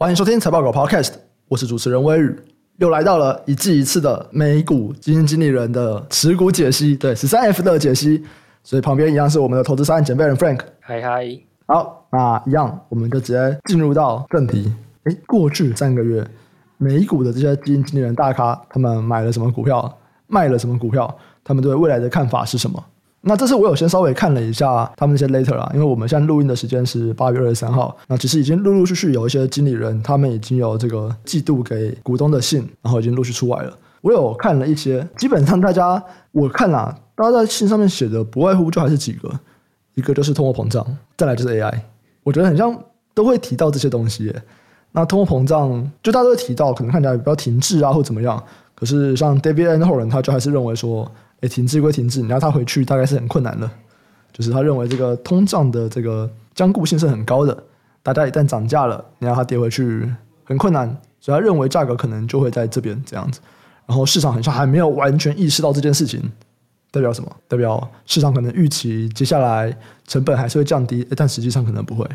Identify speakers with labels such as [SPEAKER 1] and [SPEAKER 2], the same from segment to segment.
[SPEAKER 1] 欢迎收听财报狗 Podcast，我是主持人威宇，又来到了一季一次的美股基金经理人的持股解析，对十三 F 的解析，所以旁边一样是我们的投资三准备人 Frank，
[SPEAKER 2] 嗨嗨，
[SPEAKER 1] 好，那一样我们就直接进入到正题。诶，过去三个月美股的这些基金经理人大咖，他们买了什么股票，卖了什么股票，他们对未来的看法是什么？那这次我有先稍微看了一下他们那些 letter 啊，因为我们现在录音的时间是八月二十三号，那其实已经陆陆续续有一些经理人，他们已经有这个季度给股东的信，然后已经陆续出来了。我有看了一些，基本上大家我看啦，大家在信上面写的不外乎就还是几个，一个就是通货膨胀，再来就是 AI，我觉得很像都会提到这些东西。那通货膨胀就大家都会提到，可能看起来比较停滞啊或怎么样，可是像 David Einhorn 他就还是认为说。诶，停滞归停滞，你要他回去大概是很困难的。就是他认为这个通胀的这个僵固性是很高的，大家一旦涨价了，你要他跌回去很困难。所以他认为价格可能就会在这边这样子。然后市场好像还没有完全意识到这件事情，代表什么？代表市场可能预期接下来成本还是会降低，但实际上可能不会。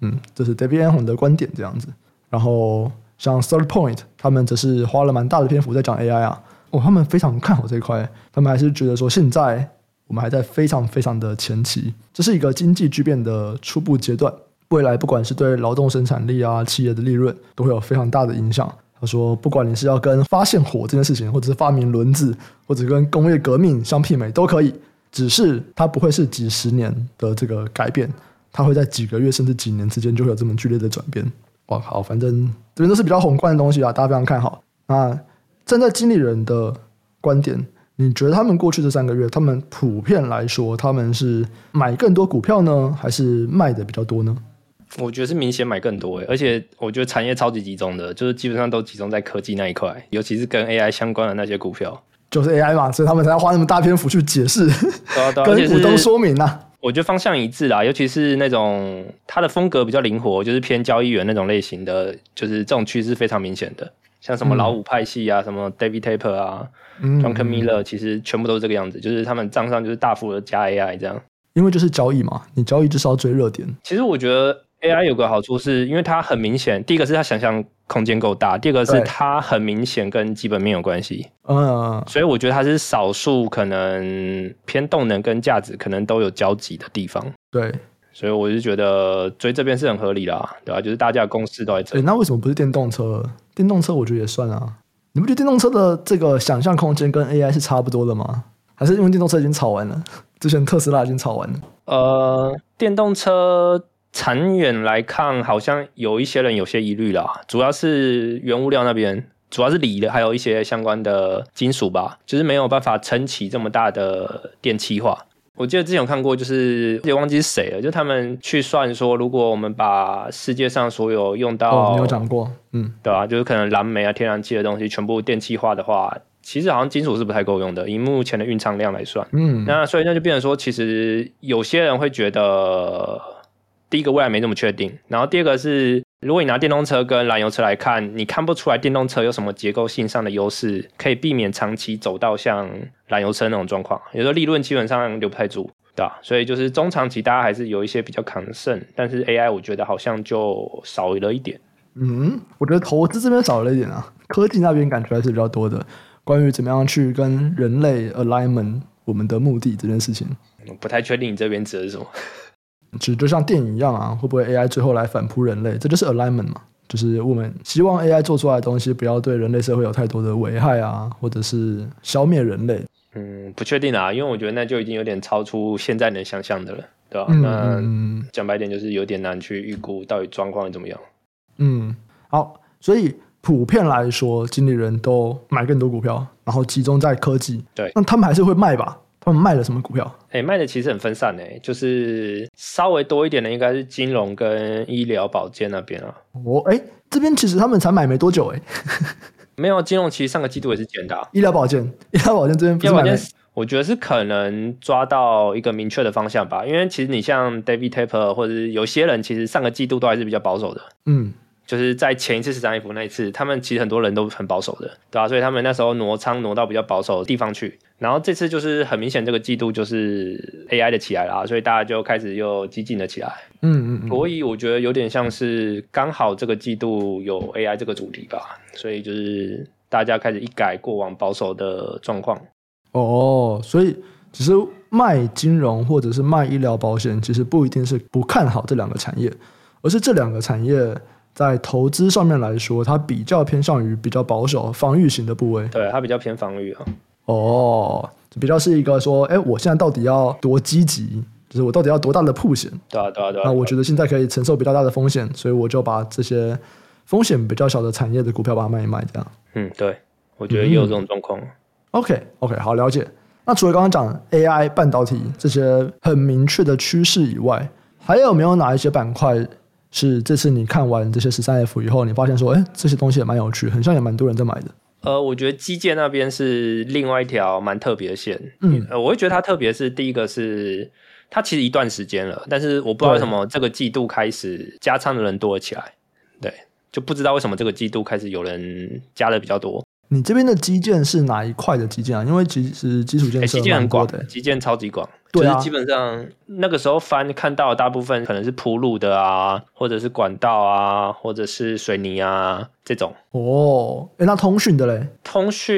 [SPEAKER 1] 嗯，这是 David Anhon 的观点这样子。然后像 Third Point，他们则是花了蛮大的篇幅在讲 AI 啊。哦，他们非常看好这一块，他们还是觉得说，现在我们还在非常非常的前期，这是一个经济巨变的初步阶段，未来不管是对劳动生产力啊、企业的利润，都会有非常大的影响。他说，不管你是要跟发现火这件事情，或者是发明轮子，或者跟工业革命相媲美，都可以，只是它不会是几十年的这个改变，它会在几个月甚至几年之间就会有这么剧烈的转变。哇，好，反正这边都是比较宏观的东西啊，大家非常看好那。站在经理人的观点，你觉得他们过去这三个月，他们普遍来说，他们是买更多股票呢，还是卖的比较多呢？
[SPEAKER 2] 我觉得是明显买更多诶，而且我觉得产业超级集中的，就是基本上都集中在科技那一块，尤其是跟 AI 相关的那些股票，
[SPEAKER 1] 就是 AI 嘛，所以他们才要花那么大篇幅去解释，
[SPEAKER 2] 对啊对啊，
[SPEAKER 1] 跟股东说明啊。
[SPEAKER 2] 我觉得方向一致啦，尤其是那种它的风格比较灵活，就是偏交易员那种类型的，就是这种趋势非常明显的。像什么老五派系啊，嗯、什么 David Tepper 啊，Duncan Miller，其实全部都是这个样子，就是他们账上就是大幅的加 AI 这样。
[SPEAKER 1] 因为就是交易嘛，你交易就是要追热点。
[SPEAKER 2] 其实我觉得 AI 有个好处是，因为它很明显，第一个是它想象空间够大，第二个是它很明显跟基本面有关系。嗯，所以我觉得它是少数可能偏动能跟价值可能都有交集的地方。
[SPEAKER 1] 对。
[SPEAKER 2] 所以我就觉得追这边是很合理啦，对吧？就是大家的共识都在这。
[SPEAKER 1] 欸，那为什么不是电动车？电动车我觉得也算啊。你不觉得电动车的这个想象空间跟 AI 是差不多的吗？还是因为电动车已经炒完了？之前特斯拉已经炒完了。
[SPEAKER 2] 呃，电动车长远来看，好像有一些人有些疑虑啦，主要是原物料那边，主要是锂的，还有一些相关的金属吧，就是没有办法撑起这么大的电气化。我记得之前有看过，就是也忘记是谁了，就他们去算说，如果我们把世界上所有用到，
[SPEAKER 1] 哦，你有讲过，嗯，
[SPEAKER 2] 对吧？就是可能燃煤啊、天然气的东西全部电气化的话，其实好像金属是不太够用的，以目前的蕴藏量来算，嗯，那所以那就变成说，其实有些人会觉得，第一个未来没那么确定，然后第二个是。如果你拿电动车跟燃油车来看，你看不出来电动车有什么结构性上的优势，可以避免长期走到像燃油车那种状况。有时候利润基本上留不太住，对吧？所以就是中长期大家还是有一些比较抗胜，但是 AI 我觉得好像就少了一点。
[SPEAKER 1] 嗯，我觉得投资这边少了一点啊，科技那边感觉还是比较多的。关于怎么样去跟人类 alignment 我们的目的这件事情，
[SPEAKER 2] 我不太确定你这边指的是什么。
[SPEAKER 1] 其实就像电影一样啊，会不会 AI 最后来反扑人类？这就是 alignment 嘛，就是我们希望 AI 做出来的东西不要对人类社会有太多的危害啊，或者是消灭人类。
[SPEAKER 2] 嗯，不确定啊，因为我觉得那就已经有点超出现在能想象的了，对吧？嗯、那讲白点就是有点难去预估到底状况怎么样。
[SPEAKER 1] 嗯，好，所以普遍来说，经理人都买更多股票，然后集中在科技。
[SPEAKER 2] 对，
[SPEAKER 1] 那他们还是会卖吧？他们卖了什么股票？
[SPEAKER 2] 哎、欸，卖的其实很分散诶，就是稍微多一点的应该是金融跟医疗保健那边啊。
[SPEAKER 1] 哦，哎、欸，这边其实他们才买没多久诶。
[SPEAKER 2] 没有金融，其实上个季度也是减的、啊。
[SPEAKER 1] 医疗保健，医疗保健这边不是买没，
[SPEAKER 2] 我觉得是可能抓到一个明确的方向吧。因为其实你像 David Tapper，或者是有些人，其实上个季度都还是比较保守的。嗯。就是在前一次十三 F 那一次，他们其实很多人都很保守的，对吧、啊？所以他们那时候挪仓挪到比较保守的地方去。然后这次就是很明显，这个季度就是 AI 的起来了，所以大家就开始又激进了起来。
[SPEAKER 1] 嗯嗯嗯。
[SPEAKER 2] 所以我觉得有点像是刚好这个季度有 AI 这个主题吧，所以就是大家开始一改过往保守的状况。
[SPEAKER 1] 哦，所以只是卖金融或者是卖医疗保险，其实不一定是不看好这两个产业。而是这两个产业在投资上面来说，它比较偏向于比较保守、防御型的部位。
[SPEAKER 2] 对，它比较偏防御啊。
[SPEAKER 1] 哦，比较是一个说，哎，我现在到底要多积极？就是我到底要多大的铺险？
[SPEAKER 2] 对啊，对啊，对啊。
[SPEAKER 1] 那我觉得现在可以承受比较大的风险，所以我就把这些风险比较小的产业的股票把它卖一卖，这样。
[SPEAKER 2] 嗯，对，我觉得也有这种状况。
[SPEAKER 1] 嗯、OK，OK，okay, okay, 好，了解。那除了刚刚讲 AI、半导体这些很明确的趋势以外，还有没有哪一些板块？是这次你看完这些十三 F 以后，你发现说，哎，这些东西也蛮有趣，很像也蛮多人在买的。
[SPEAKER 2] 呃，我觉得基建那边是另外一条蛮特别的线。嗯，呃，我会觉得它特别是第一个是它其实一段时间了，但是我不知道为什么这个季度开始加仓的人多了起来。对，就不知道为什么这个季度开始有人加的比较多。
[SPEAKER 1] 你这边的基建是哪一块的基建啊？因为其实基础建
[SPEAKER 2] 基建很广的，基建超级广。对啊，就是基本上那个时候翻看到的大部分可能是铺路的啊，或者是管道啊，或者是水泥啊这种。
[SPEAKER 1] 哦，哎，那通讯的嘞？
[SPEAKER 2] 通讯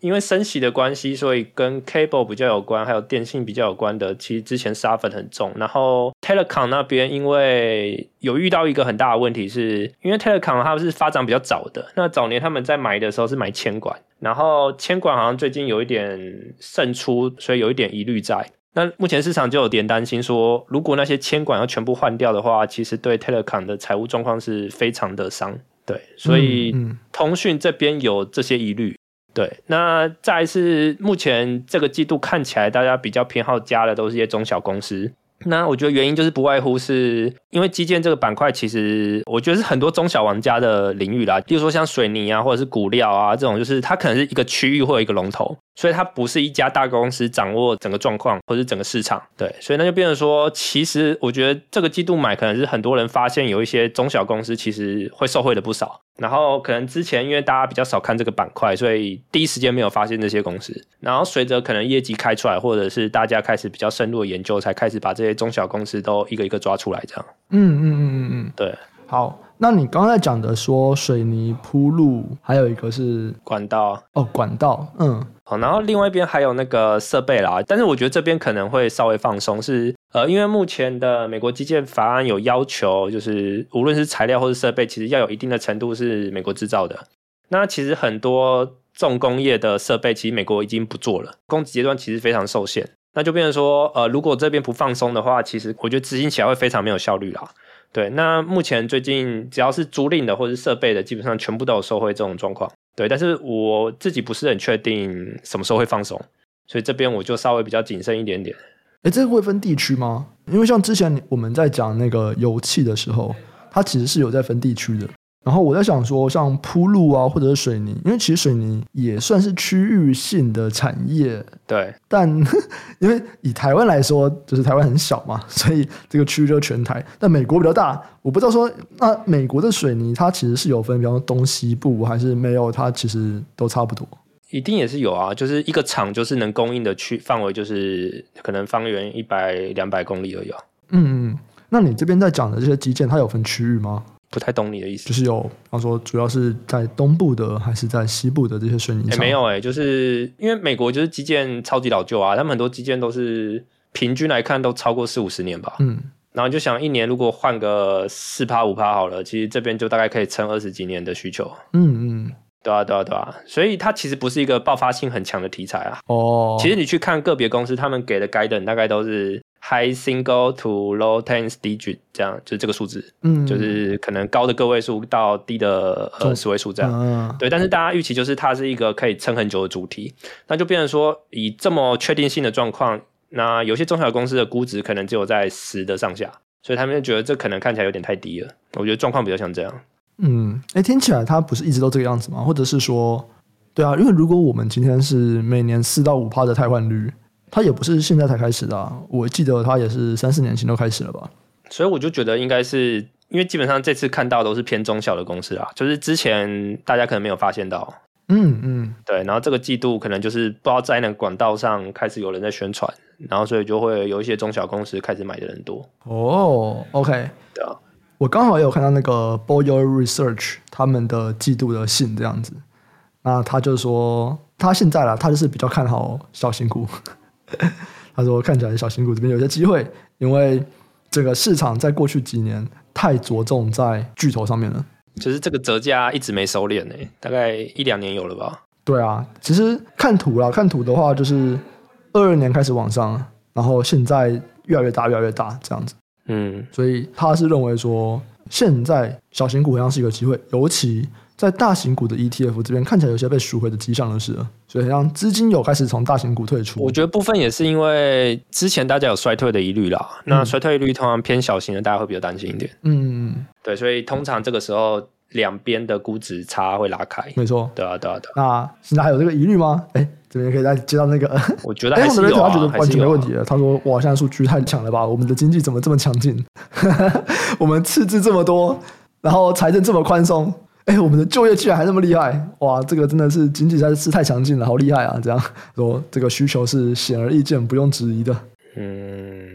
[SPEAKER 2] 因为升息的关系，所以跟 cable 比较有关，还有电信比较有关的，其实之前沙粉很重。然后 telecom 那边因为有遇到一个很大的问题是，是因为 telecom 它是发展比较早的，那早年他们在买的时候是买铅管。然后铅管好像最近有一点胜出，所以有一点疑虑在。那目前市场就有点担心说，如果那些铅管要全部换掉的话，其实对 Telecom 的财务状况是非常的伤。对，所以通讯这边有这些疑虑。对，那再来是目前这个季度看起来，大家比较偏好加的都是一些中小公司。那我觉得原因就是不外乎是因为基建这个板块，其实我觉得是很多中小玩家的领域啦。比如说像水泥啊，或者是骨料啊这种，就是它可能是一个区域或者一个龙头。所以它不是一家大公司掌握整个状况或者是整个市场，对，所以那就变成说，其实我觉得这个季度买可能是很多人发现有一些中小公司其实会受惠的不少，然后可能之前因为大家比较少看这个板块，所以第一时间没有发现这些公司，然后随着可能业绩开出来，或者是大家开始比较深入的研究，才开始把这些中小公司都一个一个抓出来，这样。
[SPEAKER 1] 嗯嗯嗯嗯嗯，
[SPEAKER 2] 对，
[SPEAKER 1] 好。那你刚才讲的说水泥铺路，还有一个是
[SPEAKER 2] 管道。
[SPEAKER 1] 哦，管道，嗯，
[SPEAKER 2] 好，然后另外一边还有那个设备啦，但是我觉得这边可能会稍微放松，是呃，因为目前的美国基建法案有要求，就是无论是材料或是设备，其实要有一定的程度是美国制造的。那其实很多重工业的设备，其实美国已经不做了，供给阶段其实非常受限，那就变成说，呃，如果这边不放松的话，其实我觉得执行起来会非常没有效率啦。对，那目前最近只要是租赁的或是设备的，基本上全部都有受惠这种状况。对，但是我自己不是很确定什么时候会放松，所以这边我就稍微比较谨慎一点点。
[SPEAKER 1] 哎，这个会分地区吗？因为像之前我们在讲那个油气的时候，它其实是有在分地区的。然后我在想说，像铺路啊，或者是水泥，因为其实水泥也算是区域性的产业，
[SPEAKER 2] 对。
[SPEAKER 1] 但 因为以台湾来说，就是台湾很小嘛，所以这个区域就全台。但美国比较大，我不知道说，那美国的水泥它其实是有分，比方说东西部还是没有？它其实都差不多。
[SPEAKER 2] 一定也是有啊，就是一个厂就是能供应的区范围，就是可能方圆一百两百公里而已啊。
[SPEAKER 1] 嗯嗯，那你这边在讲的这些基建，它有分区域吗？
[SPEAKER 2] 不太懂你的意思，
[SPEAKER 1] 就是有，比方说主要是在东部的还是在西部的这些水泥厂？
[SPEAKER 2] 欸、没有哎、欸，就是因为美国就是基建超级老旧啊，他们很多基建都是平均来看都超过四五十年吧。嗯，然后就想一年如果换个四趴五趴好了，其实这边就大概可以撑二十几年的需求。
[SPEAKER 1] 嗯嗯，
[SPEAKER 2] 对啊对啊对啊，所以它其实不是一个爆发性很强的题材啊。
[SPEAKER 1] 哦，
[SPEAKER 2] 其实你去看个别公司，他们给的 guidance 大概都是。High single to low tens digit，这样就是这个数字，嗯，就是可能高的个位数到低的呃十位数这样，嗯，对。但是大家预期就是它是一个可以撑很久的主题，那就变成说以这么确定性的状况，那有些中小公司的估值可能只有在十的上下，所以他们就觉得这可能看起来有点太低了。我觉得状况比较像这样。
[SPEAKER 1] 嗯，哎，听起来它不是一直都这个样子吗？或者是说，对啊，因为如果我们今天是每年四到五趴的汰换率。它也不是现在才开始的啊，我记得它也是三四年前都开始了吧。
[SPEAKER 2] 所以我就觉得应该是因为基本上这次看到都是偏中小的公司啊，就是之前大家可能没有发现到，
[SPEAKER 1] 嗯嗯，
[SPEAKER 2] 对，然后这个季度可能就是不知道在那个管道上开始有人在宣传，然后所以就会有一些中小公司开始买的人多。
[SPEAKER 1] 哦，OK，
[SPEAKER 2] 对啊，
[SPEAKER 1] 我刚好也有看到那个 Bowyer Research 他们的季度的信这样子，那他就说他现在啦，他就是比较看好小型股，他说看起来小型股这边有些机会，因为这个市场在过去几年。太着重在巨头上面了，
[SPEAKER 2] 就是这个折价一直没收敛呢，大概一两年有了吧？
[SPEAKER 1] 对啊，其实看图啦，看图的话就是二二年开始往上，然后现在越来越大，越来越大这样子。
[SPEAKER 2] 嗯，
[SPEAKER 1] 所以他是认为说，现在小型股好像是一个机会，尤其。在大型股的 ETF 这边看起来有些被赎回的迹象，的是了，所以让资金有开始从大型股退出。
[SPEAKER 2] 我觉得部分也是因为之前大家有衰退的疑虑啦，嗯、那衰退疑虑通常偏小型的，大家会比较担心一点。
[SPEAKER 1] 嗯，
[SPEAKER 2] 对，所以通常这个时候两边的估值差会拉开。
[SPEAKER 1] 没错，
[SPEAKER 2] 对啊，对啊，对啊。
[SPEAKER 1] 那现在还有这个疑虑吗？哎，这边可以再接到那个，
[SPEAKER 2] 我觉得还是有、啊，
[SPEAKER 1] 他觉得完全没问题了。他说：“哇，现在数据太强了吧？我们的经济怎么这么强劲？我们赤字这么多，然后财政这么宽松。”哎，我们的就业居然还那么厉害，哇！这个真的是经济实在是太强劲了，好厉害啊！这样说，这个需求是显而易见，不用质疑的。
[SPEAKER 2] 嗯，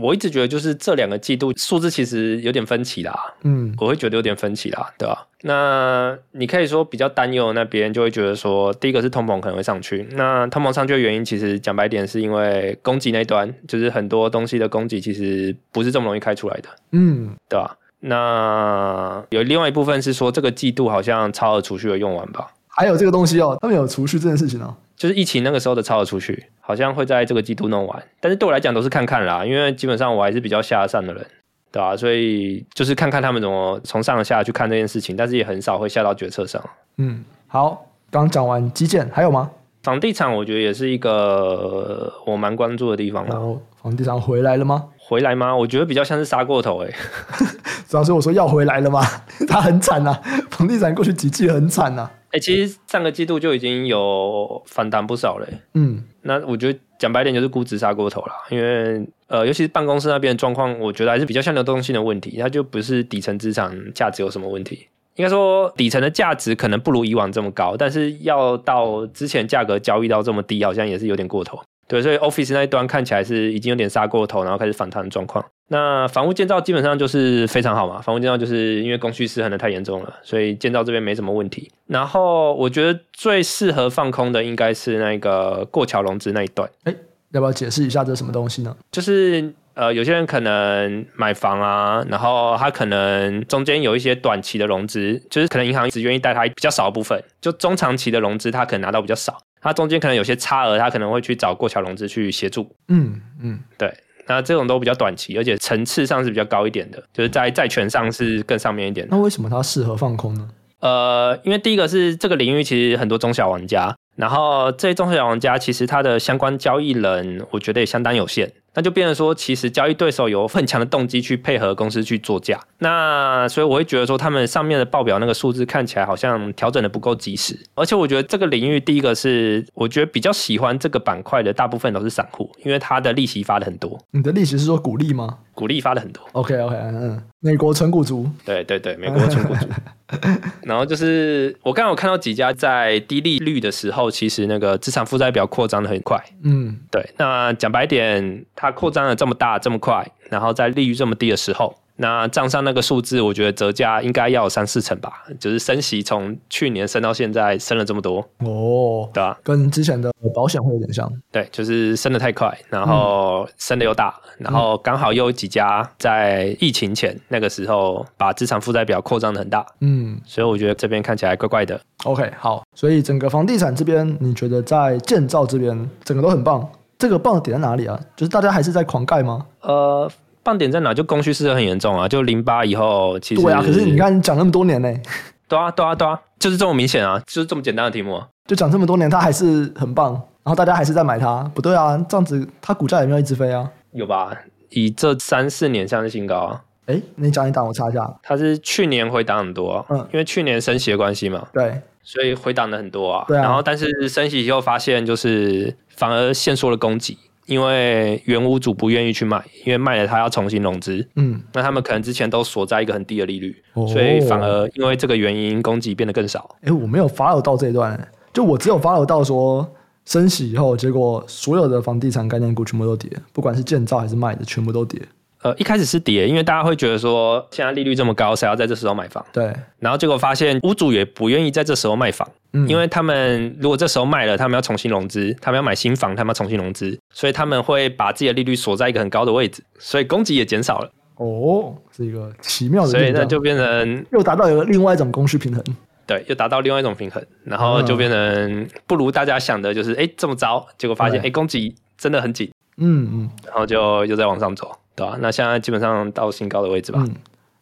[SPEAKER 2] 我一直觉得就是这两个季度数字其实有点分歧啦。
[SPEAKER 1] 嗯，
[SPEAKER 2] 我会觉得有点分歧啦，对吧？那你可以说比较担忧的那边就会觉得说，第一个是通膨可能会上去。那通膨上去的原因，其实讲白点是因为供给那端，就是很多东西的供给其实不是这么容易开出来的。
[SPEAKER 1] 嗯，
[SPEAKER 2] 对吧？那有另外一部分是说，这个季度好像超额储蓄有用完吧？
[SPEAKER 1] 还有这个东西哦，他们有储蓄这件事情哦，
[SPEAKER 2] 就是疫情那个时候的超额储蓄，好像会在这个季度弄完。但是对我来讲都是看看啦，因为基本上我还是比较下善的人，对吧？所以就是看看他们怎么从上下去看这件事情，但是也很少会下到决策上。
[SPEAKER 1] 嗯，好，刚讲完基建，还有吗？
[SPEAKER 2] 房地产我觉得也是一个我蛮关注的地方然
[SPEAKER 1] 后，房地产回来了吗？
[SPEAKER 2] 回来吗？我觉得比较像是杀过头哎、欸。
[SPEAKER 1] 主要是我说要回来了吗？他很惨呐、啊，房地产过去几季很惨呐、啊。
[SPEAKER 2] 哎、欸，其实上个季度就已经有反弹不少了、欸。
[SPEAKER 1] 嗯，
[SPEAKER 2] 那我觉得讲白点就是估值杀过头了，因为呃，尤其是办公室那边的状况，我觉得还是比较像流动性的问题，它就不是底层资产价值有什么问题。应该说底层的价值可能不如以往这么高，但是要到之前价格交易到这么低，好像也是有点过头。对，所以 Office 那一端看起来是已经有点杀过头，然后开始反弹的状况。那房屋建造基本上就是非常好嘛，房屋建造就是因为供需失衡的太严重了，所以建造这边没什么问题。然后我觉得最适合放空的应该是那个过桥融资那一段。
[SPEAKER 1] 哎，要不要解释一下这是什么东西呢？
[SPEAKER 2] 就是呃，有些人可能买房啊，然后他可能中间有一些短期的融资，就是可能银行只愿意贷他比较少的部分，就中长期的融资他可能拿到比较少。它中间可能有些差额，它可能会去找过桥融资去协助。
[SPEAKER 1] 嗯嗯，
[SPEAKER 2] 对，那这种都比较短期，而且层次上是比较高一点的，就是在债权上是更上面一点。
[SPEAKER 1] 那为什么它适合放空呢？
[SPEAKER 2] 呃，因为第一个是这个领域其实很多中小玩家，然后这些中小玩家其实它的相关交易人，我觉得也相当有限。那就变成说，其实交易对手有很强的动机去配合公司去做价。那所以我会觉得说，他们上面的报表那个数字看起来好像调整的不够及时。而且我觉得这个领域，第一个是我觉得比较喜欢这个板块的大部分都是散户，因为他的利息发的很多。
[SPEAKER 1] 你的利息是说股利吗？
[SPEAKER 2] 股利发的很多。
[SPEAKER 1] OK OK，嗯，美国纯股族。
[SPEAKER 2] 对对对，美国纯股族。然后就是我刚刚有看到几家在低利率的时候，其实那个资产负债表扩张的很快。
[SPEAKER 1] 嗯，
[SPEAKER 2] 对。那讲白点，它扩张的这么大这么快，然后在利率这么低的时候。那账上那个数字，我觉得折价应该要有三四成吧，就是升息从去年升到现在升了这么多
[SPEAKER 1] 哦，
[SPEAKER 2] 对啊，
[SPEAKER 1] 跟之前的保险会有点像，
[SPEAKER 2] 对，就是升得太快，然后升得又大，嗯、然后刚好又有几家在疫情前那个时候把资产负债表扩张的很大，
[SPEAKER 1] 嗯，
[SPEAKER 2] 所以我觉得这边看起来怪怪的。
[SPEAKER 1] OK，好，所以整个房地产这边，你觉得在建造这边整个都很棒，这个棒的点在哪里啊？就是大家还是在狂盖吗？
[SPEAKER 2] 呃。棒点在哪？就供需失衡很严重啊！就零八以后，其实
[SPEAKER 1] 对啊。可是你看，你讲那么多年呢，
[SPEAKER 2] 对啊，对啊，对啊，就是这么明显啊，就是这么简单的题目啊。
[SPEAKER 1] 就讲这么多年，它还是很棒，然后大家还是在买它，不对啊？这样子，它股价也没有一直飞啊？
[SPEAKER 2] 有吧？以这三四年上的新高啊。
[SPEAKER 1] 哎，你讲一档，我查一下。
[SPEAKER 2] 它是去年回档很多啊，嗯，因为去年升息的关系嘛，
[SPEAKER 1] 对，
[SPEAKER 2] 所以回档的很多啊。
[SPEAKER 1] 对啊。
[SPEAKER 2] 然后，但是升息以后发现，就是反而限缩了供给。因为原屋主不愿意去卖，因为卖了他要重新融资。
[SPEAKER 1] 嗯，
[SPEAKER 2] 那他们可能之前都锁在一个很低的利率，哦、所以反而因为这个原因，供给变得更少。
[SPEAKER 1] 哎，我没有 follow 到这一段，就我只有 follow 到说升息以后，结果所有的房地产概念股全部都跌，不管是建造还是卖的，全部都跌。
[SPEAKER 2] 呃，一开始是跌，因为大家会觉得说，现在利率这么高，谁要在这时候买房？
[SPEAKER 1] 对。
[SPEAKER 2] 然后结果发现，屋主也不愿意在这时候卖房，嗯，因为他们如果这时候卖了，他们要重新融资，他们要买新房，他们要重新融资，所以他们会把自己的利率锁在一个很高的位置，所以供给也减少了。
[SPEAKER 1] 哦，是一个奇妙的，
[SPEAKER 2] 所以那就变成
[SPEAKER 1] 又达到一个另外一种供需平衡。
[SPEAKER 2] 对，又达到另外一种平衡，然后就变成不如大家想的，就是哎、嗯、这么糟，结果发现哎供给真的很紧，
[SPEAKER 1] 嗯嗯，
[SPEAKER 2] 然后就又在往上走。对啊，那现在基本上到新高的位置吧。
[SPEAKER 1] 嗯，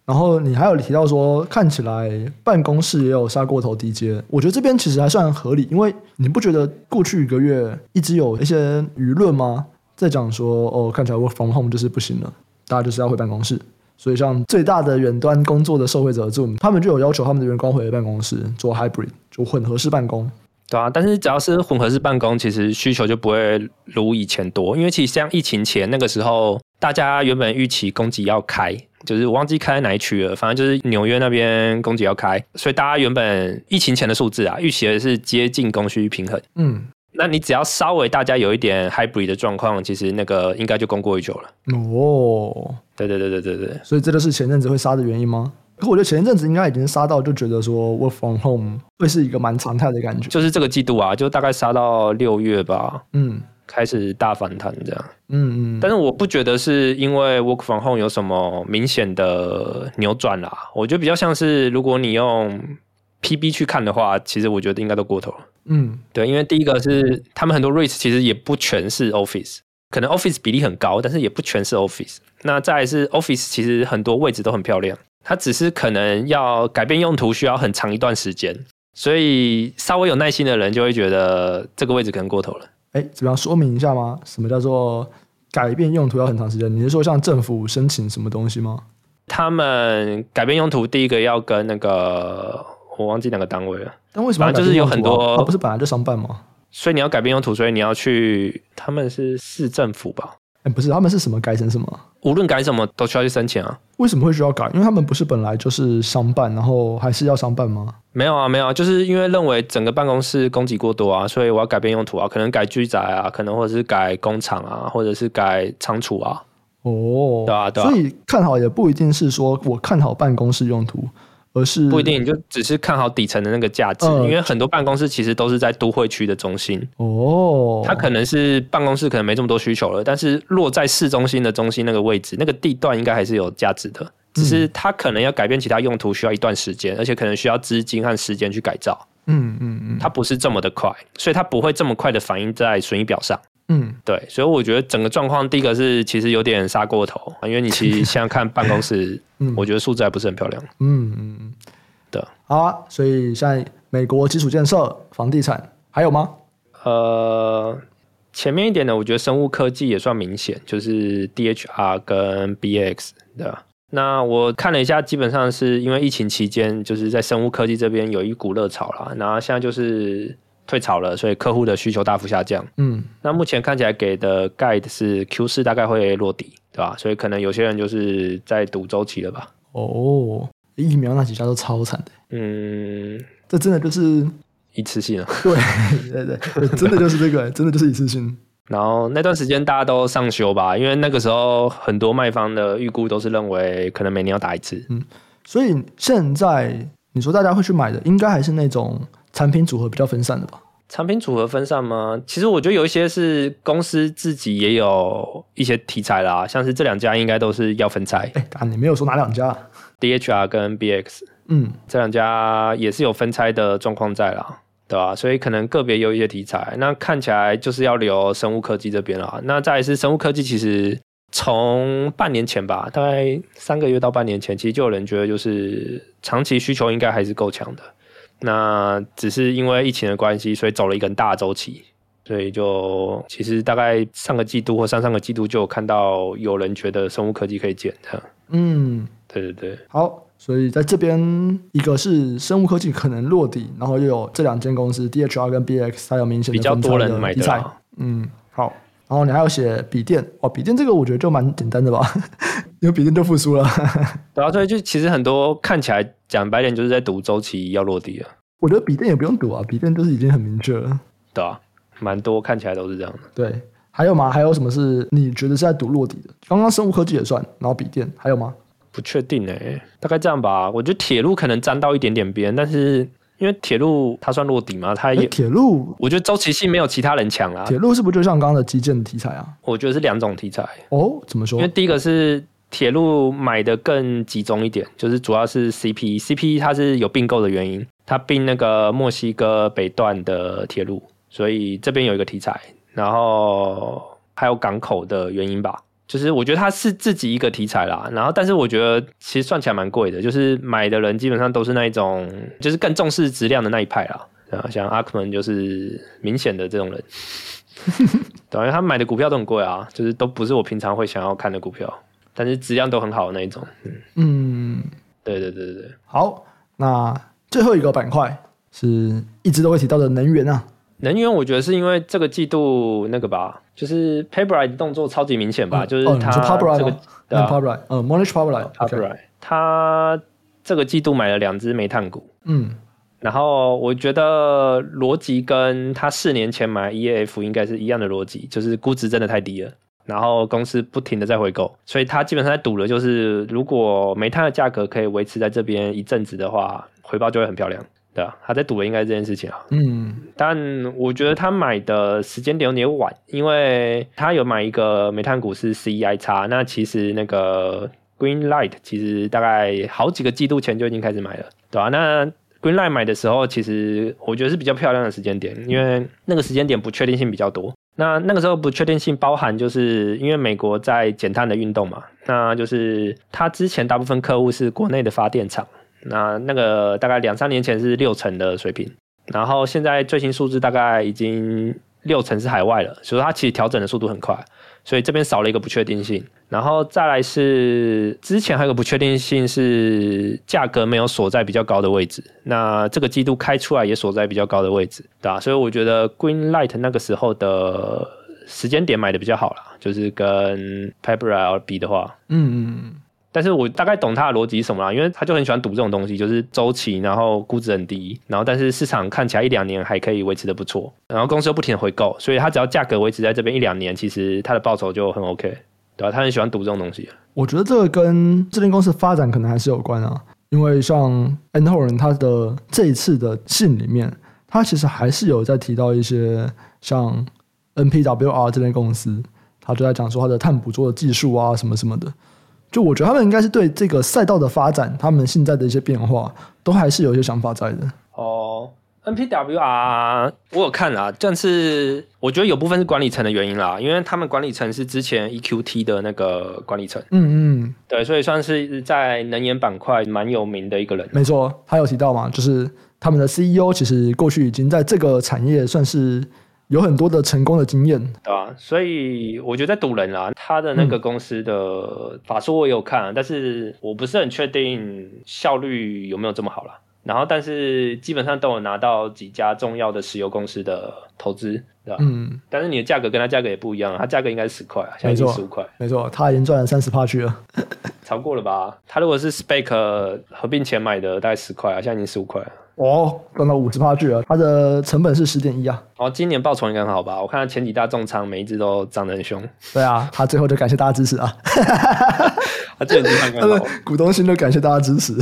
[SPEAKER 1] 然后你还有提到说，看起来办公室也有杀过头低阶，我觉得这边其实还算合理，因为你不觉得过去一个月一直有一些舆论吗？在讲说，哦，看起来 work from home 就是不行了，大家就是要回办公室。所以像最大的远端工作的受惠者 Zoom，他们就有要求他们的员工回办公室做 hybrid，就混合式办公。
[SPEAKER 2] 对啊，但是只要是混合式办公，其实需求就不会如以前多，因为其实像疫情前那个时候，大家原本预期供给要开，就是我忘记开在哪一区了，反正就是纽约那边供给要开，所以大家原本疫情前的数字啊，预期的是接近供需平衡。
[SPEAKER 1] 嗯，
[SPEAKER 2] 那你只要稍微大家有一点 hybrid 的状况，其实那个应该就供过于求了。
[SPEAKER 1] 哦，
[SPEAKER 2] 对对对对对对，
[SPEAKER 1] 所以这就是前阵子会杀的原因吗？可我觉得前一阵子应该已经杀到，就觉得说 work from home 会是一个蛮常态的感觉。
[SPEAKER 2] 就是这个季度啊，就大概杀到六月吧，
[SPEAKER 1] 嗯，
[SPEAKER 2] 开始大反弹这样，
[SPEAKER 1] 嗯嗯。
[SPEAKER 2] 但是我不觉得是因为 work from home 有什么明显的扭转啦，我觉得比较像是如果你用 PB 去看的话，其实我觉得应该都过头了。
[SPEAKER 1] 嗯，
[SPEAKER 2] 对，因为第一个是他们很多 REITs 其实也不全是 office，可能 office 比例很高，但是也不全是 office。那再来是 office 其实很多位置都很漂亮。它只是可能要改变用途，需要很长一段时间，所以稍微有耐心的人就会觉得这个位置可能过头了。
[SPEAKER 1] 哎，怎么样说明一下吗？什么叫做改变用途要很长时间？你是说向政府申请什么东西吗？
[SPEAKER 2] 他们改变用途，第一个要跟那个我忘记哪个单位了。
[SPEAKER 1] 但为什么、啊、
[SPEAKER 2] 就是有很多？
[SPEAKER 1] 不是本来就商办吗？
[SPEAKER 2] 所以你要改变用途，所以你要去，他们是市政府吧？
[SPEAKER 1] 哎，不是，他们是什么改成什么？
[SPEAKER 2] 无论改什么都需要去申请啊。
[SPEAKER 1] 为什么会需要改？因为他们不是本来就是商办，然后还是要商办吗？
[SPEAKER 2] 没有啊，没有啊，就是因为认为整个办公室供给过多啊，所以我要改变用途啊，可能改居宅啊，可能或者是改工厂啊，或者是改仓储啊。
[SPEAKER 1] 哦，
[SPEAKER 2] 对啊，对啊。
[SPEAKER 1] 所以看好也不一定是说我看好办公室用途。而是
[SPEAKER 2] 不一定，你就只是看好底层的那个价值，呃，因为很多办公室其实都是在都会区的中心
[SPEAKER 1] 哦。
[SPEAKER 2] 它可能是办公室可能没这么多需求了，但是落在市中心的中心那个位置，那个地段应该还是有价值的。只是它可能要改变其他用途，需要一段时间，而且可能需要资金和时间去改造。
[SPEAKER 1] 嗯嗯嗯，
[SPEAKER 2] 它不是这么的快，所以它不会这么快的反映在损益表上。
[SPEAKER 1] 嗯，
[SPEAKER 2] 对，所以我觉得整个状况，第一个是其实有点杀过头，因为你其实 现在看办公室，嗯，我觉得数字还不是很漂亮。
[SPEAKER 1] 嗯嗯，
[SPEAKER 2] 对，
[SPEAKER 1] 好啊。所以现在美国基础建设、房地产还有吗？
[SPEAKER 2] 呃，前面一点呢，我觉得生物科技也算明显，就是 DHR 跟 BX 对吧？那我看了一下，基本上是因为疫情期间，就是在生物科技这边有一股热潮啦，然后现在就是。退潮了，所以客户的需求大幅下降。
[SPEAKER 1] 嗯，
[SPEAKER 2] 那目前看起来给的 guide 是 Q 四大概会落底，对吧？所以可能有些人就是在赌周期了吧？
[SPEAKER 1] 哦，疫苗那几家都超惨的。
[SPEAKER 2] 嗯，
[SPEAKER 1] 这真的就是
[SPEAKER 2] 一次性了。
[SPEAKER 1] 对对对，对，真的就是这个，真的就是一次性。
[SPEAKER 2] 然后那段时间大家都上修吧，因为那个时候很多卖方的预估都是认为可能每年要打一次。
[SPEAKER 1] 嗯，所以现在你说大家会去买的，应该还是那种。产品组合比较分散的吧？
[SPEAKER 2] 产品组合分散吗？其实我觉得有一些是公司自己也有一些题材啦，像是这两家应该都是要分拆。
[SPEAKER 1] 哎、欸，你没有说哪两家
[SPEAKER 2] ？DHR 跟 BX，
[SPEAKER 1] 嗯，
[SPEAKER 2] 这两家也是有分拆的状况在啦，对吧？所以可能个别有一些题材，那看起来就是要留生物科技这边啦。那再来是生物科技，其实从半年前吧，大概三个月到半年前，其实就有人觉得就是长期需求应该还是够强的。那只是因为疫情的关系，所以走了一个很大的周期，所以就其实大概上个季度或上上个季度就有看到有人觉得生物科技可以减的。
[SPEAKER 1] 嗯，
[SPEAKER 2] 对对对。
[SPEAKER 1] 好，所以在这边一个是生物科技可能落地，然后又有这两间公司 DHR 跟 BX 它有明显的
[SPEAKER 2] 比较多人买的。
[SPEAKER 1] 嗯，好。然后你还要写笔电，哦，笔电这个我觉得就蛮简单的吧，因为笔电都复苏了。
[SPEAKER 2] 对啊，所以就其实很多看起来讲白点就是在赌周期要落地了。
[SPEAKER 1] 我觉得笔电也不用赌啊，笔电就是已经很明确了。
[SPEAKER 2] 对啊，蛮多看起来都是这样的。
[SPEAKER 1] 对，还有吗？还有什么是你觉得是在赌落地的？刚刚生物科技也算，然后笔电还有吗？
[SPEAKER 2] 不确定诶、欸，大概这样吧。我觉得铁路可能沾到一点点边，但是。因为铁路它算落底嘛，它也
[SPEAKER 1] 铁路，
[SPEAKER 2] 我觉得周期性没有其他人强啊。
[SPEAKER 1] 铁路是不是就像刚刚的基建题材啊？
[SPEAKER 2] 我觉得是两种题材
[SPEAKER 1] 哦。怎么说？
[SPEAKER 2] 因为第一个是铁路买的更集中一点，就是主要是 CP，CP 它是有并购的原因，它并那个墨西哥北段的铁路，所以这边有一个题材，然后还有港口的原因吧。就是我觉得它是自己一个题材啦，然后但是我觉得其实算起来蛮贵的，就是买的人基本上都是那一种，就是更重视质量的那一派啦。啊，像阿克曼就是明显的这种人，等于，他买的股票都很贵啊，就是都不是我平常会想要看的股票，但是质量都很好的那一种。嗯，嗯。对对对对对。
[SPEAKER 1] 好，那最后一个板块是一直都会提到的能源啊。
[SPEAKER 2] 能源我觉得是因为这个季度那个吧，就是的动作超级明显吧，嗯、就是他这个
[SPEAKER 1] Pepperide 呃 Monash Pepperide
[SPEAKER 2] 它这个季度买了两只煤炭股，嗯，然后我觉得逻辑跟他四年前买 EAF 应该是一样的逻辑，就是估值真的太低了，然后公司不停的在回购，所以他基本上在赌的就是如果煤炭的价格可以维持在这边一阵子的话，回报就会很漂亮。对啊，他在赌的应该是这件事情啊。嗯，但我觉得他买的时间点有点晚，因为他有买一个煤炭股是 CEI 叉那其实那个 Greenlight 其实大概好几个季度前就已经开始买了，对吧、啊？那 Greenlight 买的时候，其实我觉得是比较漂亮的时间点，因为那个时间点不确定性比较多。那那个时候不确定性包含就是因为美国在减碳的运动嘛，那就是它之前大部分客户是国内的发电厂。那那个大概两三年前是六成的水平，然后现在最新数字大概已经六成是海外了，所以它其实调整的速度很快，所以这边少了一个不确定性。然后再来是之前还有个不确定性是价格没有锁在比较高的位置，那这个季度开出来也锁在比较高的位置，对吧？所以我觉得 Greenlight 那个时候的时间点买的比较好啦，就是跟 p e p e r a 比的话，嗯嗯。但是我大概懂他的逻辑是什么啦，因为他就很喜欢赌这种东西，就是周期，然后估值很低，然后但是市场看起来一两年还可以维持的不错，然后公司又不停的回购，所以他只要价格维持在这边一两年，其实他的报酬就很 OK，对吧？他很喜欢赌这种东西。
[SPEAKER 1] 我觉得这个跟这间公司发展可能还是有关啊，因为像 Andholt 他的这一次的信里面，他其实还是有在提到一些像 NPWR 这间公司，他就在讲说他的碳捕捉的技术啊什么什么的。就我觉得他们应该是对这个赛道的发展，他们现在的一些变化，都还是有一些想法在的。
[SPEAKER 2] 哦，NPWR 我有看啦，但是我觉得有部分是管理层的原因啦，因为他们管理层是之前 EQT 的那个管理层。嗯嗯，对，所以算是在能源板块蛮有名的一个人。
[SPEAKER 1] 没错，他有提到嘛，就是他们的 CEO 其实过去已经在这个产业算是。有很多的成功的经验，
[SPEAKER 2] 对吧、啊？所以我觉得在赌人啦，他的那个公司的法术我也有看，但是我不是很确定效率有没有这么好啦。然后，但是基本上都有拿到几家重要的石油公司的投资，对吧？嗯。但是你的价格跟他价格也不一样，他价格应该是十块啊，现在已经十五块。
[SPEAKER 1] 没错，他已经赚了三十趴去了，
[SPEAKER 2] 超过了吧？他如果是 Spec 合并前买的，大概十块啊，现在已经十五块了。
[SPEAKER 1] 哦，赚到五十趴去了，它的成本是十点一啊。
[SPEAKER 2] 哦，今年报酬应该很好吧？我看它前几大重仓每一只都涨得很凶。
[SPEAKER 1] 对啊，他最后就感谢大家支持啊。
[SPEAKER 2] 他最近看看好。
[SPEAKER 1] 股东心都感谢大家支持。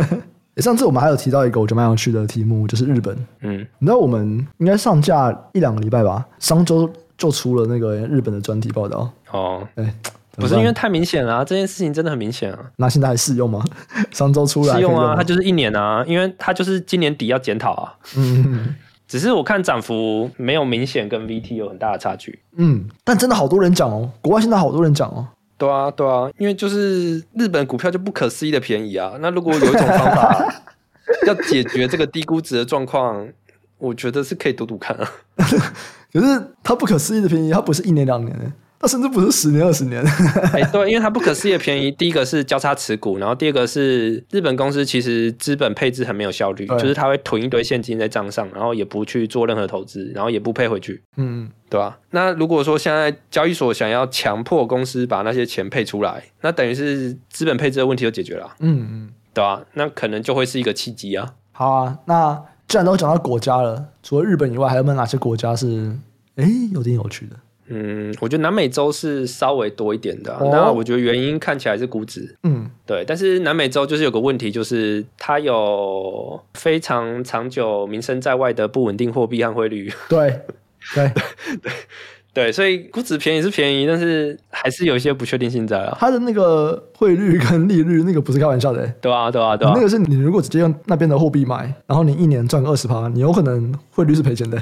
[SPEAKER 1] 上次我们还有提到一个我觉得蛮有趣的题目，就是日本。嗯，你知道我们应该上架一两个礼拜吧？上周就出了那个日本的专题报道。哦，哎。
[SPEAKER 2] 不是因为太明显了啊，这件事情真的很明显啊。
[SPEAKER 1] 那现在还适用吗？上周出来
[SPEAKER 2] 适用啊，它就是一年啊，因为它就是今年底要检讨啊。嗯，只是我看涨幅没有明显跟 VT 有很大的差距。
[SPEAKER 1] 嗯，但真的好多人讲哦，国外现在好多人讲哦。
[SPEAKER 2] 对啊，对啊，因为就是日本股票就不可思议的便宜啊。那如果有一种方法 要解决这个低估值的状况，我觉得是可以赌赌看啊。
[SPEAKER 1] 可是它不可思议的便宜，它不是一年两年它甚至不是十年二十年。
[SPEAKER 2] 哎、欸，对，因为它不可思议的便宜。第一个是交叉持股，然后第二个是日本公司其实资本配置很没有效率，就是它会囤一堆现金在账上，然后也不去做任何投资，然后也不配回去。嗯，对吧？那如果说现在交易所想要强迫公司把那些钱配出来，那等于是资本配置的问题就解决了。嗯嗯，对吧？那可能就会是一个契机啊。
[SPEAKER 1] 好啊，那既然都讲到国家了，除了日本以外，还有没有哪些国家是哎有点有趣的？
[SPEAKER 2] 嗯，我觉得南美洲是稍微多一点的，啊。哦、那我觉得原因看起来是估值，嗯，对。但是南美洲就是有个问题，就是它有非常长久名声在外的不稳定货币和汇率。
[SPEAKER 1] 对，对，
[SPEAKER 2] 对，对。所以估值便宜是便宜，但是还是有一些不确定性在啊。
[SPEAKER 1] 它的那个汇率跟利率，那个不是开玩笑的。
[SPEAKER 2] 对啊，对啊，对啊。
[SPEAKER 1] 那个是你如果直接用那边的货币买，然后你一年赚个二十趴，你有可能汇率是赔钱的。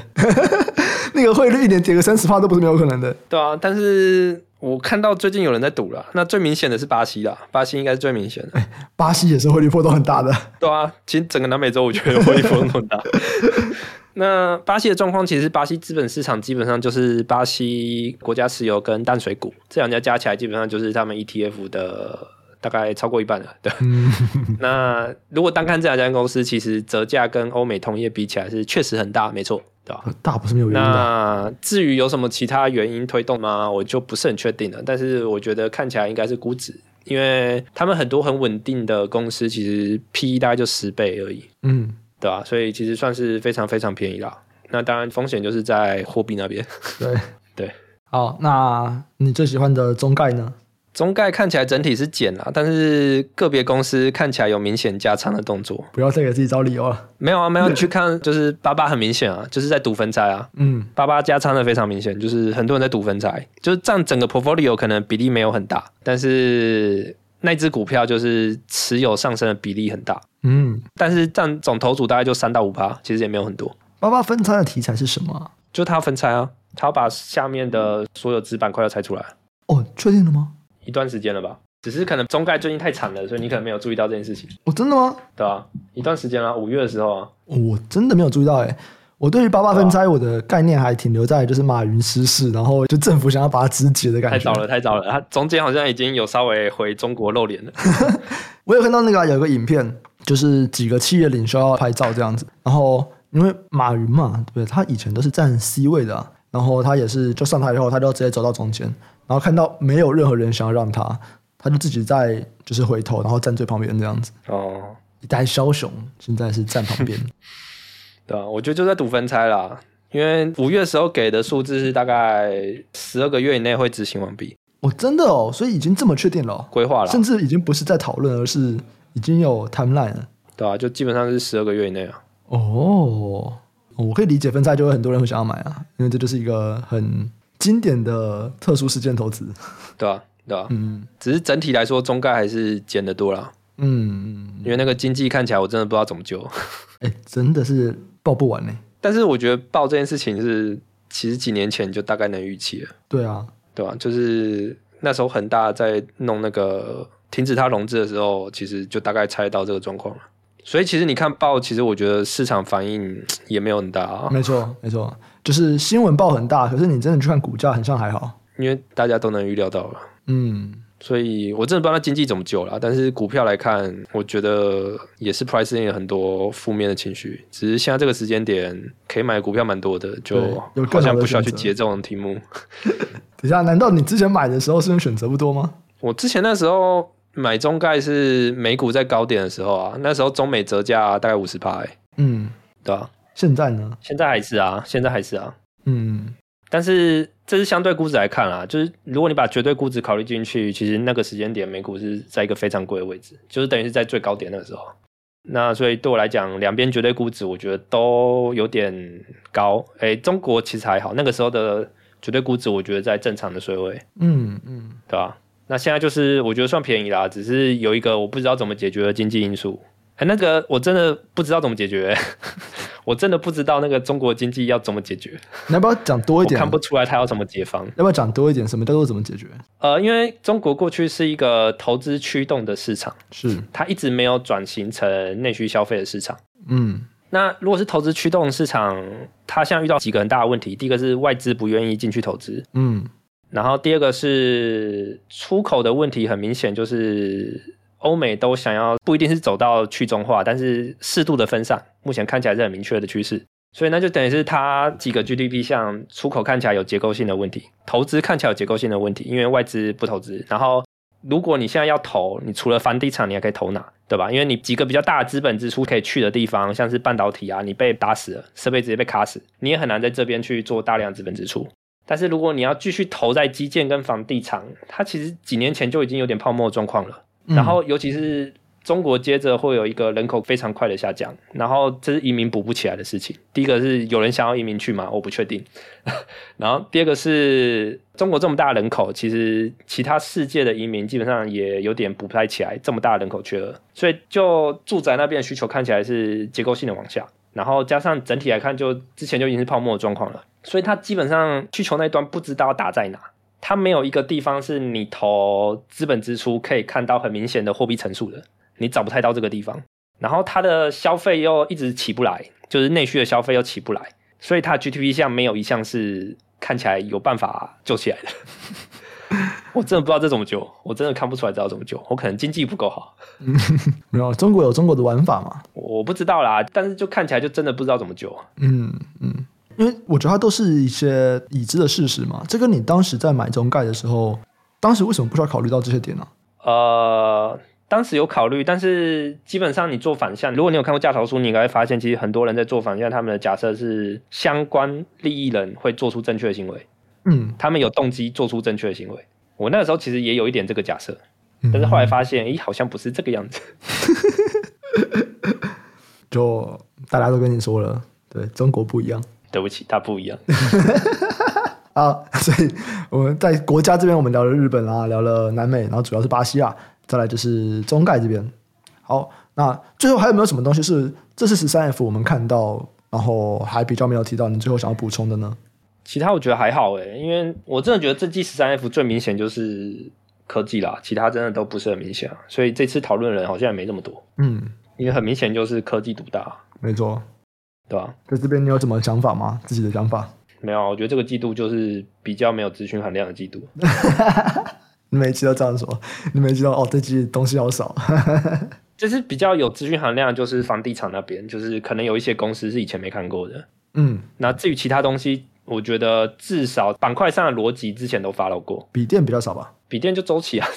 [SPEAKER 1] 那个汇率一年跌个三十趴都不是没有可能的。
[SPEAKER 2] 对啊，但是我看到最近有人在赌了，那最明显的是巴西啦，巴西应该是最明显的。
[SPEAKER 1] 欸，巴西也是汇率波动很大的。
[SPEAKER 2] 对啊，其实整个南美洲我觉得汇率波动很大。那巴西的状况，其实巴西资本市场基本上就是巴西国家石油跟淡水股这两家加起来，基本上就是他们 ETF 的大概超过一半了。对，那如果单看这两家公司，其实折价跟欧美同业比起来是确实很大，没错。
[SPEAKER 1] 大不是没有原因的。
[SPEAKER 2] 那至于有什么其他原因推动吗？我就不是很确定了。但是我觉得看起来应该是估值，因为他们很多很稳定的公司，其实 PE 大概就十倍而已。嗯，对吧？所以其实算是非常非常便宜啦。那当然风险就是在货币那边。
[SPEAKER 1] 对
[SPEAKER 2] 对。
[SPEAKER 1] 好，那你最喜欢的中概呢？
[SPEAKER 2] 中概看起来整体是减了，但是个别公司看起来有明显加仓的动作。
[SPEAKER 1] 不要再给自己找理由了。
[SPEAKER 2] 没有啊，没有，你去 看，就是八八很明显啊，就是在赌分拆啊。嗯，八八加仓的非常明显，就是很多人在赌分拆，就是占整个 portfolio 可能比例没有很大，但是那只股票就是持有上升的比例很大。嗯，但是占总投组大概就三到五趴，其实也没有很多。
[SPEAKER 1] 八八分拆的题材是什么？
[SPEAKER 2] 就他分拆啊，他要把下面的所有子板块要拆出来。
[SPEAKER 1] 哦，确定了吗？
[SPEAKER 2] 一段时间了吧，只是可能中概最近太惨了，所以你可能没有注意到这件事情。
[SPEAKER 1] 哦，真的吗？
[SPEAKER 2] 对啊，一段时间了，五月的时候啊。
[SPEAKER 1] 我真的没有注意到哎，我对于八八分拆我的概念还停留在就是马云失势，然后就政府想要把它肢解的感觉。
[SPEAKER 2] 太早了，太早了，他中间好像已经有稍微回中国露脸了。
[SPEAKER 1] 我有看到那个、啊、有个影片，就是几个企业领袖要拍照这样子，然后因为马云嘛，对不对？他以前都是站 C 位的、啊，然后他也是就上台以后，他就直接走到中间。然后看到没有任何人想要让他，他就自己在就是回头，然后站最旁边这样子。哦，一代枭雄现在是站旁边。
[SPEAKER 2] 对啊，我觉得就在赌分拆啦，因为五月的时候给的数字是大概十二个月以内会执行完毕。
[SPEAKER 1] 哦，真的哦，所以已经这么确定了、哦，
[SPEAKER 2] 规划了，
[SPEAKER 1] 甚至已经不是在讨论，而是已经有 timeline 了。
[SPEAKER 2] 对啊，就基本上是十二个月以内啊。
[SPEAKER 1] 哦，我可以理解分拆，就会很多人会想要买啊，因为这就是一个很。经典的特殊事件投资，
[SPEAKER 2] 对啊，对啊，嗯，只是整体来说，中概还是减得多啦，嗯，因为那个经济看起来，我真的不知道怎么救，
[SPEAKER 1] 哎、欸，真的是报不完呢。
[SPEAKER 2] 但是我觉得报这件事情是，其实几年前就大概能预期了，
[SPEAKER 1] 对啊，
[SPEAKER 2] 对啊，就是那时候恒大在弄那个停止它融资的时候，其实就大概猜到这个状况了。所以其实你看报，其实我觉得市场反应 也没有很大啊。
[SPEAKER 1] 没错，没错，就是新闻报很大，可是你真的去看股价，很像还好，
[SPEAKER 2] 因为大家都能预料到了。嗯，所以我真的不知道那经济怎么救了。但是股票来看，我觉得也是 pricing 有很多负面的情绪。只是现在这个时间点可以买股票蛮多的，就好像不需要去接这种题目。
[SPEAKER 1] 等一下，难道你之前买的时候是选择不多吗？
[SPEAKER 2] 我之前那时候。买中概是美股在高点的时候啊，那时候中美折价、啊、大概五十趴，嗯，对啊，
[SPEAKER 1] 现在呢？
[SPEAKER 2] 现在还是啊，现在还是啊，嗯，但是这是相对估值来看啊，就是如果你把绝对估值考虑进去，其实那个时间点美股是在一个非常贵的位置，就是等于是在最高点那个时候。那所以对我来讲，两边绝对估值我觉得都有点高。哎、欸，中国其实还好，那个时候的绝对估值我觉得在正常的水位，嗯嗯，对吧？那现在就是我觉得算便宜啦，只是有一个我不知道怎么解决的经济因素。哎，那个我真的不知道怎么解决，我真的不知道那个中国经济要怎么解决。
[SPEAKER 1] 你要不要讲多一点？
[SPEAKER 2] 看不出来他要怎么解方。
[SPEAKER 1] 要不要讲多一点？什么叫做怎么解决？
[SPEAKER 2] 呃，因为中国过去是一个投资驱动的市场，
[SPEAKER 1] 是
[SPEAKER 2] 它一直没有转型成内需消费的市场。嗯，那如果是投资驱动的市场，它现在遇到几个很大的问题。第一个是外资不愿意进去投资。嗯。然后第二个是出口的问题，很明显就是欧美都想要不一定是走到去中化，但是适度的分散，目前看起来是很明确的趋势。所以那就等于是它几个 GDP 项出口看起来有结构性的问题，投资看起来有结构性的问题，因为外资不投资。然后如果你现在要投，你除了房地产，你还可以投哪？对吧？因为你几个比较大的资本支出可以去的地方，像是半导体啊，你被打死了，设备直接被卡死，你也很难在这边去做大量资本支出。但是如果你要继续投在基建跟房地产，它其实几年前就已经有点泡沫状况了。然后尤其是中国接着会有一个人口非常快的下降，然后这是移民补不起来的事情。第一个是有人想要移民去吗？我不确定。然后第二个是中国这么大人口，其实其他世界的移民基本上也有点补不太起来这么大人口缺额，所以就住宅那边的需求看起来是结构性的往下。然后加上整体来看，就之前就已经是泡沫的状况了。所以它基本上需求那一端不知道打在哪，它没有一个地方是你投资本支出可以看到很明显的货币乘数的，你找不太到这个地方。然后它的消费又一直起不来，就是内需的消费又起不来，所以它 GTP 项没有一项是看起来有办法救起来的。我真的不知道这怎么救，我真的看不出来知道怎么救，我可能经济不够好。
[SPEAKER 1] 没有，中国有中国的玩法嘛？
[SPEAKER 2] 我不知道啦，但是就看起来就真的不知道怎么救。
[SPEAKER 1] 嗯嗯。因为我觉得它都是一些已知的事实嘛，这跟你当时在买中概的时候，当时为什么不需要考虑到这些点呢？
[SPEAKER 2] 呃，当时有考虑，但是基本上你做反向，如果你有看过价投书，你应该会发现，其实很多人在做反向，他们的假设是相关利益人会做出正确的行为，嗯，他们有动机做出正确的行为。我那个时候其实也有一点这个假设，但是后来发现，咦，好像不是这个样子。
[SPEAKER 1] 就大家都跟你说了，对，中国不一样。
[SPEAKER 2] 对不起，它不一样。
[SPEAKER 1] 啊，所以我们在国家这边，我们聊了日本啊，聊了南美，然后主要是巴西啊，再来就是中概这边。好，那最后还有没有什么东西是这是十三 F 我们看到，然后还比较没有提到，你最后想要补充的呢？
[SPEAKER 2] 其他我觉得还好诶，因为我真的觉得这季十三 F 最明显就是科技啦，其他真的都不是很明显啊。所以这次讨论人好像也没这么多。嗯，因为很明显就是科技独大。
[SPEAKER 1] 没错。
[SPEAKER 2] 对啊，
[SPEAKER 1] 在这边你有什么想法吗？自己的想法？
[SPEAKER 2] 没有，我觉得这个季度就是比较没有资讯含量的季度。
[SPEAKER 1] 你每期都这样说，你每期都哦，这季东西好少。
[SPEAKER 2] 就是比较有资讯含量，就是房地产那边，就是可能有一些公司是以前没看过的。嗯，那至于其他东西，我觉得至少板块上的逻辑之前都 follow 过。
[SPEAKER 1] 笔电比较少吧？
[SPEAKER 2] 笔电就周期啊。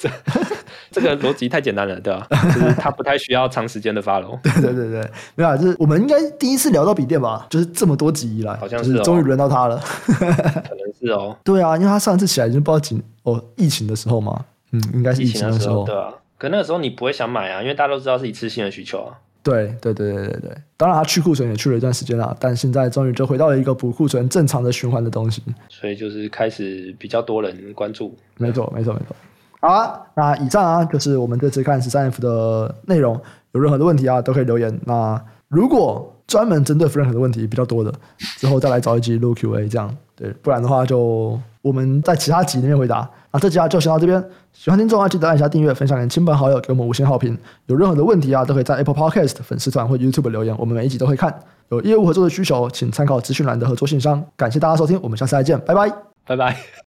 [SPEAKER 2] 这个逻辑太简单了，对吧？就是它不太需要长时间的 follow。
[SPEAKER 1] 对对对对，没有啊，就是我们应该第一次聊到笔电吧？就是这么多集以来，
[SPEAKER 2] 好像是，
[SPEAKER 1] 是终于轮到它了。
[SPEAKER 2] 可能是哦。
[SPEAKER 1] 对啊，因为它上次起来已经不知道几哦，疫情的时候嘛，嗯，应该是疫情的时候。
[SPEAKER 2] 时候对啊，可那个时候你不会想买啊，因为大家都知道是一次性的需求啊。
[SPEAKER 1] 对对对对对对，当然它去库存也去了一段时间了，但现在终于就回到了一个补库存正常的循环的东西。
[SPEAKER 2] 所以就是开始比较多人关注。
[SPEAKER 1] 没错，没错，没错。好啊，那以上啊就是我们这次看十三 F 的内容。有任何的问题啊，都可以留言。那如果专门针对 Frank 的问题比较多的，之后再来找一集录 Q&A 这样。对，不然的话就我们在其他集里面回答。那这集啊就先到这边。喜欢听众啊，记得按下订阅，分享给亲朋好友，给我们五星好评。有任何的问题啊，都可以在 Apple Podcast 粉丝团或 YouTube 留言，我们每一集都会看。有业务合作的需求，请参考资讯栏的合作信箱。感谢大家收听，我们下次再见，拜拜，
[SPEAKER 2] 拜拜。